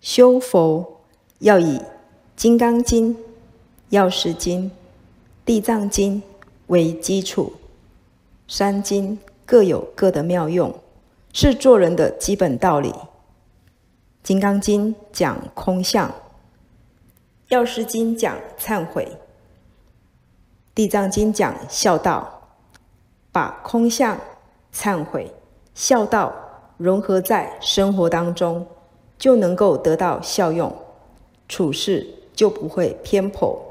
修佛要以《金刚经》《药师经》《地藏经》为基础，三经各有各的妙用，是做人的基本道理。《金刚经》讲空相，《药师经》讲忏悔，《地藏经》讲孝道，把空相、忏悔、孝道融合在生活当中。就能够得到效用，处事就不会偏颇。